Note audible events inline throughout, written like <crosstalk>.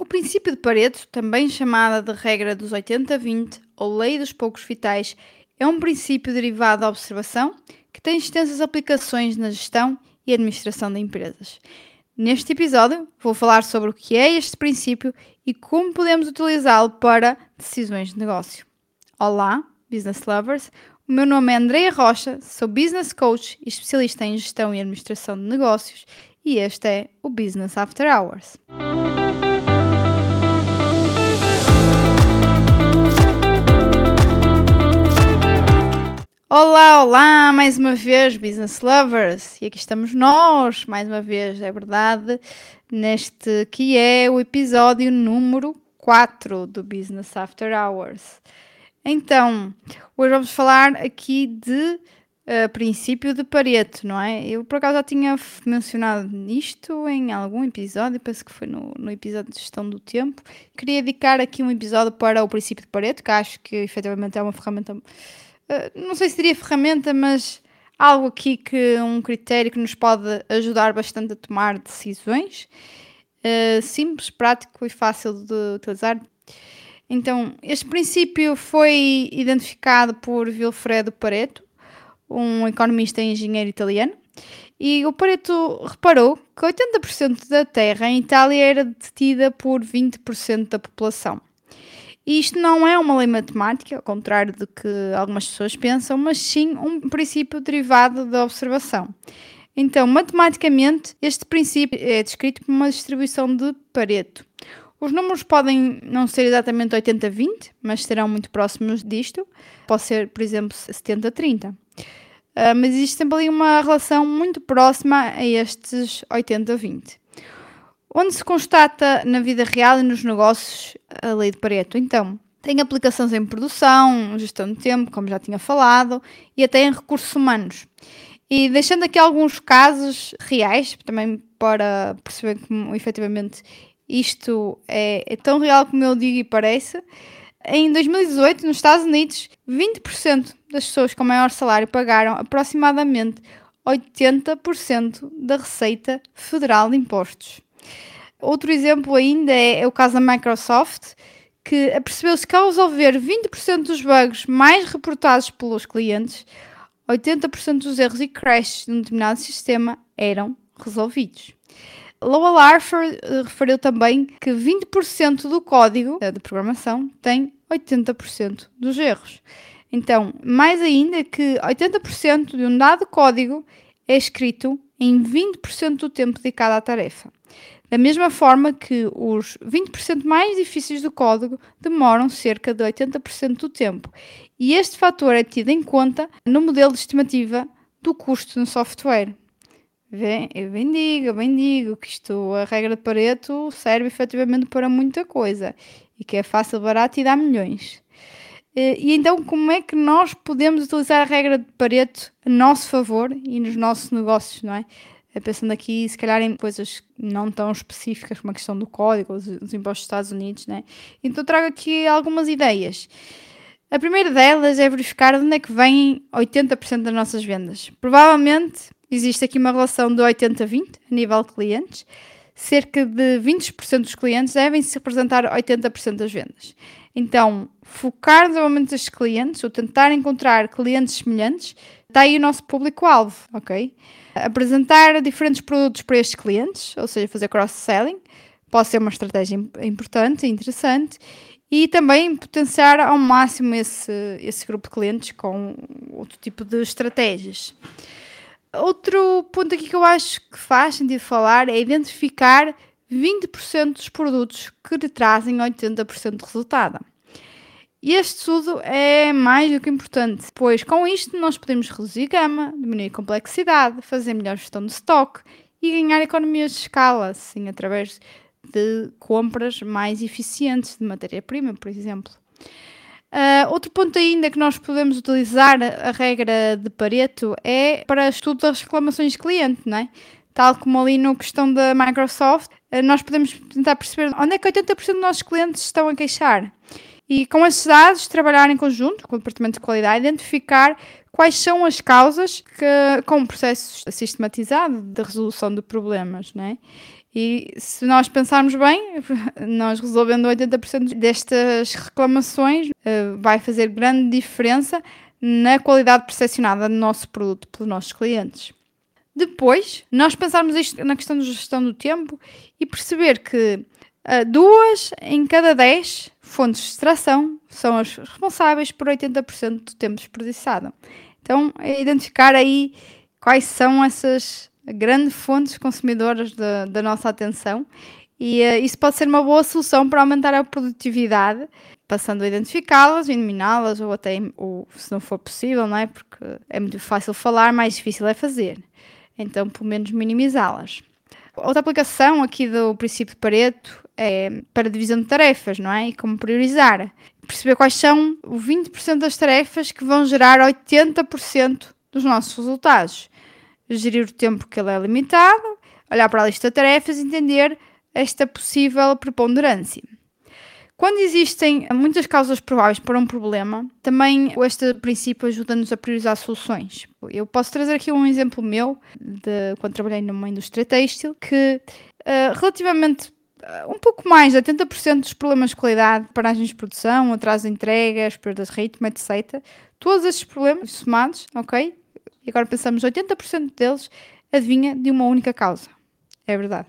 O princípio de Pareto, também chamada de regra dos 80-20 ou lei dos poucos vitais, é um princípio derivado da observação que tem extensas aplicações na gestão e administração de empresas. Neste episódio, vou falar sobre o que é este princípio e como podemos utilizá-lo para decisões de negócio. Olá, business lovers! O meu nome é Andreia Rocha, sou business coach e especialista em gestão e administração de negócios e este é o Business After Hours. Olá, olá, mais uma vez, business lovers, e aqui estamos nós, mais uma vez, é verdade, neste que é o episódio número 4 do Business After Hours. Então, hoje vamos falar aqui de uh, princípio de Pareto, não é? Eu por acaso já tinha mencionado isto em algum episódio, penso que foi no, no episódio de gestão do tempo. Queria dedicar aqui um episódio para o princípio de Pareto, que acho que efetivamente é uma ferramenta eh, não sei se diria ferramenta, mas algo aqui que um critério que nos pode ajudar bastante a tomar decisões. Uh, simples, prático e fácil de utilizar. Então, este princípio foi identificado por Vilfredo Pareto, um economista e engenheiro italiano, e o Pareto reparou que 80% da terra em Itália era detida por 20% da população. E isto não é uma lei matemática, ao contrário do que algumas pessoas pensam, mas sim um princípio derivado da observação. Então, matematicamente, este princípio é descrito por uma distribuição de Pareto. Os números podem não ser exatamente 80-20, mas serão muito próximos disto. Pode ser, por exemplo, 70-30. Uh, ah, mas existe sempre ali uma relação muito próxima a estes 80-20 onde se constata na vida real e nos negócios a lei de Pareto. Então, tem aplicações em produção, gestão de tempo, como já tinha falado, e até em recursos humanos. E deixando aqui alguns casos reais, também para perceber como efetivamente isto é, é tão real como eu digo e parece. Em 2018, nos Estados Unidos, 20% das pessoas com maior salário pagaram aproximadamente 80% da receita federal de impostos. Outro exemplo ainda é, é o caso da Microsoft, que percebeu-se que ao resolver 20% dos bugs mais reportados pelos clientes, 80% dos erros e crashes de um determinado sistema eram resolvidos. Lowell Arthur eh, referiu também que 20% do código de programação tem 80% dos erros. Então, mais ainda que 80% de um dado código é escrito em 20% do tempo dedicado à tarefa. Da mesma forma que os 20% mais difíceis do código demoram cerca de 80% do tempo. E este fator é tido em conta no modelo de estimativa do custo no software. Eu bem digo, bem digo que isto, a regra de Pareto serve efetivamente para muita coisa e que é fácil, barato e dá milhões. E então, como é que nós podemos utilizar a regra de Pareto a nosso favor e nos nossos negócios, não é? É pensando aqui, se calhar, em coisas não tão específicas como a questão do código, os, os impostos dos Estados Unidos, né? Então trago aqui algumas ideias. A primeira delas é verificar de onde é que vêm 80% das nossas vendas. Provavelmente existe aqui uma relação de 80-20 a nível de clientes. Cerca de 20% dos clientes devem se representar 80% das vendas. Então, focar no desenvolvimento destes clientes ou tentar encontrar clientes semelhantes, está aí o nosso público-alvo, ok? Apresentar diferentes produtos para estes clientes, ou seja, fazer cross-selling, pode ser uma estratégia importante e interessante. E também potenciar ao máximo esse, esse grupo de clientes com outro tipo de estratégias. Outro ponto aqui que eu acho que faz sentido falar é identificar 20% dos produtos que lhe trazem 80% de resultado. E este estudo é mais do que importante, pois com isto nós podemos reduzir gama, diminuir complexidade, fazer melhor gestão de estoque e ganhar economias de escala, assim, através de compras mais eficientes de matéria-prima, por exemplo. Uh, outro ponto ainda que nós podemos utilizar a regra de Pareto é para estudo das reclamações de cliente, não é? Tal como ali na questão da Microsoft, uh, nós podemos tentar perceber onde é que 80% dos nossos clientes estão a queixar. E com esses dados, trabalhar em conjunto com o Departamento de Qualidade, identificar quais são as causas que, com um processo sistematizado de resolução de problemas, né? E se nós pensarmos bem, <laughs> nós resolvendo 80% destas reclamações uh, vai fazer grande diferença na qualidade percepcionada do nosso produto pelos nossos clientes. Depois, nós pensarmos isto na questão de gestão do tempo e perceber que uh, duas em cada dez fontes de extração são as responsáveis por 80% do tempo desperdiçado. Então, é identificar aí quais são essas grandes fontes consumidoras da, nossa atenção e uh, isso pode ser uma boa solução para aumentar a produtividade, passando a identificá-las, eliminá-las ou até, ou, se não for possível, não é? Porque é muito fácil falar, mais difícil é fazer. Então, pelo menos minimizá-las. Outra aplicação aqui do princípio de Pareto é para divisão de tarefas, não é? E como priorizar. Perceber quais são os 20% das tarefas que vão gerar 80% dos nossos resultados. Gerir o tempo que ele é limitado, olhar para a lista de tarefas e entender esta possível preponderância. Quando existem muitas causas prováveis para um problema, também este princípio ajuda-nos a priorizar soluções. Eu posso trazer aqui um exemplo meu de quando trabalhei numa indústria têxtil que uh, relativamente um pouco mais de 80% dos problemas de qualidade, paragens de produção, atraso de entregas, perdas de ritmo, etc. Todos esses problemas somados, ok? E agora pensamos 80% deles adivinha de uma única causa. É verdade.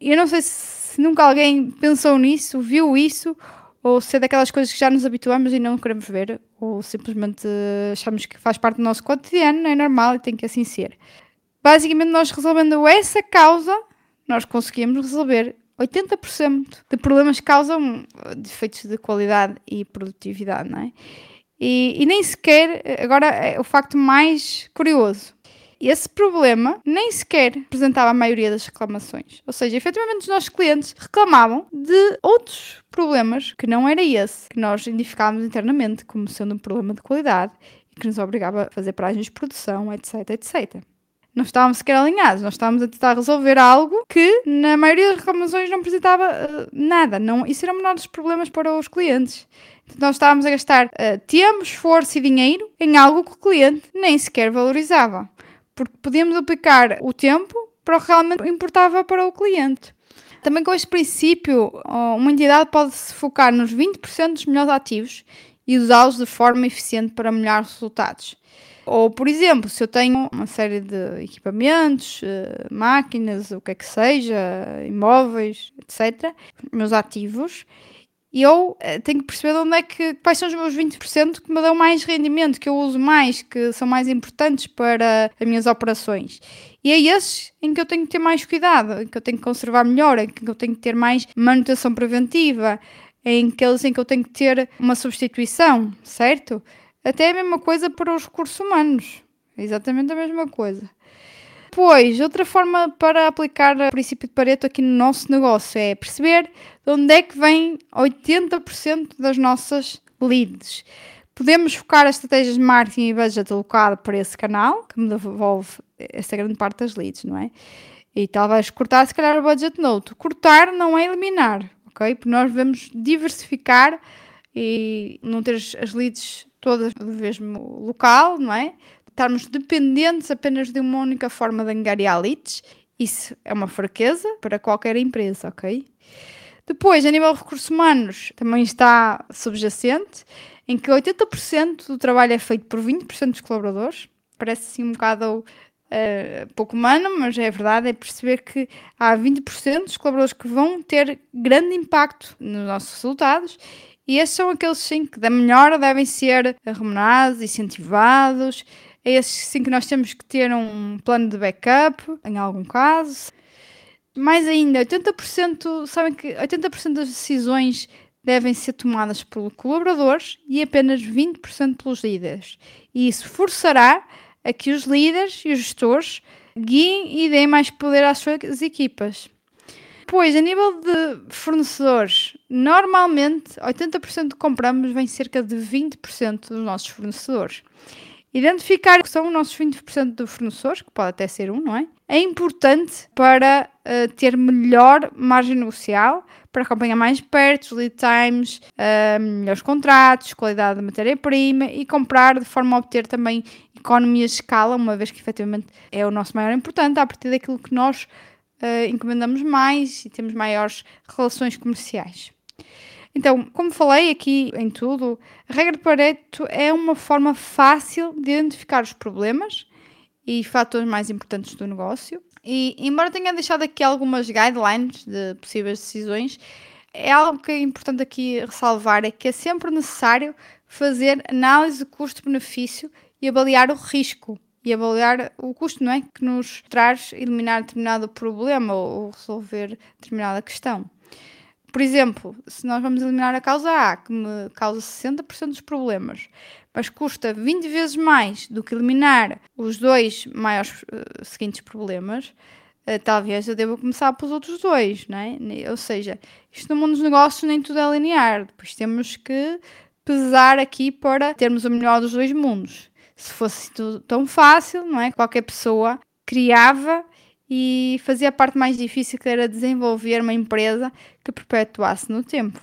Eu não sei se se nunca alguém pensou nisso, viu isso, ou se é daquelas coisas que já nos habituamos e não queremos ver, ou simplesmente achamos que faz parte do nosso cotidiano, é normal e tem que assim ser. Basicamente, nós resolvendo essa causa, nós conseguimos resolver 80% de problemas causam defeitos de qualidade e produtividade, não é? E, e nem sequer, agora é o facto mais curioso, esse problema nem sequer apresentava a maioria das reclamações. Ou seja, efetivamente os nossos clientes reclamavam de outros problemas que não era esse, que nós identificávamos internamente como sendo um problema de qualidade e que nos obrigava a fazer paragens de produção, etc, etc. Não estávamos sequer alinhados, nós estávamos a tentar resolver algo que, na maioria das reclamações, não apresentava uh, nada. Não, isso era o menor dos problemas para os clientes. Então, nós estávamos a gastar uh, tempo, esforço e dinheiro em algo que o cliente nem sequer valorizava porque podíamos aplicar o tempo para o que realmente importava para o cliente. Também com este princípio, uma entidade pode se focar nos 20% dos melhores ativos e usá-los de forma eficiente para melhores resultados. Ou, por exemplo, se eu tenho uma série de equipamentos, eh, máquinas, o que é que seja, imóveis, etc., meus ativos, e eu eh, tenho que perceber onde é que, quais são os meus 20% que me dão mais rendimento, que eu uso mais, que são mais importantes para as minhas operações. E é esses em que eu tenho que ter mais cuidado, em que eu tenho que conservar melhor, em que eu tenho que ter mais manutenção preventiva, em aqueles em que eu tenho que ter uma substituição, certo? Até a mesma coisa para os recursos humanos. É exatamente a mesma coisa. Depois, outra forma para aplicar o princípio de Pareto aqui no nosso negócio é perceber de onde é que vem 80% das nossas leads. Podemos focar as estratégias de marketing e budget alocado para esse canal, que me devolve essa grande parte das leads, não é? E talvez cortar, se calhar, o budget note. Cortar não é eliminar, ok? Porque nós devemos diversificar e não ter as leads todas do mesmo local, não é? estarmos dependentes apenas de uma única forma de angariar leads, isso é uma fraqueza para qualquer empresa, ok? Depois, a nível de recursos humanos, também está subjacente, em que 80% do trabalho é feito por 20% dos colaboradores. Parece assim um bocado uh, pouco humano, mas é verdade, é perceber que há 20% dos colaboradores que vão ter grande impacto nos nossos resultados e esses são aqueles sim que da melhor devem ser remunerados, incentivados, é esses sim que nós temos que ter um plano de backup, em algum caso. Mais ainda, 80%, sabem que 80% das decisões devem ser tomadas pelos colaboradores e apenas 20% pelos líderes. E isso forçará a que os líderes e os gestores guiem e deem mais poder às suas equipas. Pois, a nível de fornecedores, normalmente 80% que compramos vem cerca de 20% dos nossos fornecedores. Identificar que são os nossos 20% de fornecedores, que pode até ser um, não é? É importante para uh, ter melhor margem negocial, para acompanhar mais perto os lead times, uh, melhores contratos, qualidade da matéria-prima e comprar de forma a obter também economias de escala, uma vez que efetivamente é o nosso maior importante, a partir daquilo que nós uh, encomendamos mais e temos maiores relações comerciais. Então, como falei aqui em tudo, a regra de Pareto é uma forma fácil de identificar os problemas e fatores mais importantes do negócio. E, embora tenha deixado aqui algumas guidelines de possíveis decisões, é algo que é importante aqui ressalvar, é que é sempre necessário fazer análise de custo-benefício e avaliar o risco e avaliar o custo, não é? Que nos traz eliminar determinado problema ou resolver determinada questão. Por exemplo, se nós vamos eliminar a causa A, que me causa 60% dos problemas, mas custa 20 vezes mais do que eliminar os dois maiores uh, seguintes problemas, uh, talvez eu deva começar pelos outros dois, não é? Ou seja, isto no mundo dos negócios nem tudo é linear, depois temos que pesar aqui para termos o melhor dos dois mundos. Se fosse tudo tão fácil, não é? Qualquer pessoa criava e fazia a parte mais difícil que era desenvolver uma empresa que perpetuasse no tempo.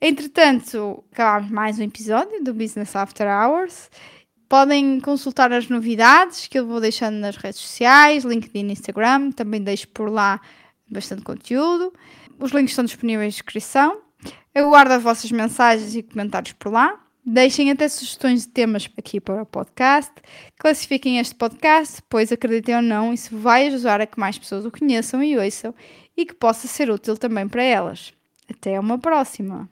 Entretanto, acabámos mais um episódio do Business After Hours. Podem consultar as novidades que eu vou deixando nas redes sociais, LinkedIn, Instagram, também deixo por lá bastante conteúdo. Os links estão disponíveis na descrição. Eu guardo as vossas mensagens e comentários por lá. Deixem até sugestões de temas aqui para o podcast. Classifiquem este podcast, pois acreditem ou não, isso vai ajudar a que mais pessoas o conheçam e ouçam e que possa ser útil também para elas. Até uma próxima!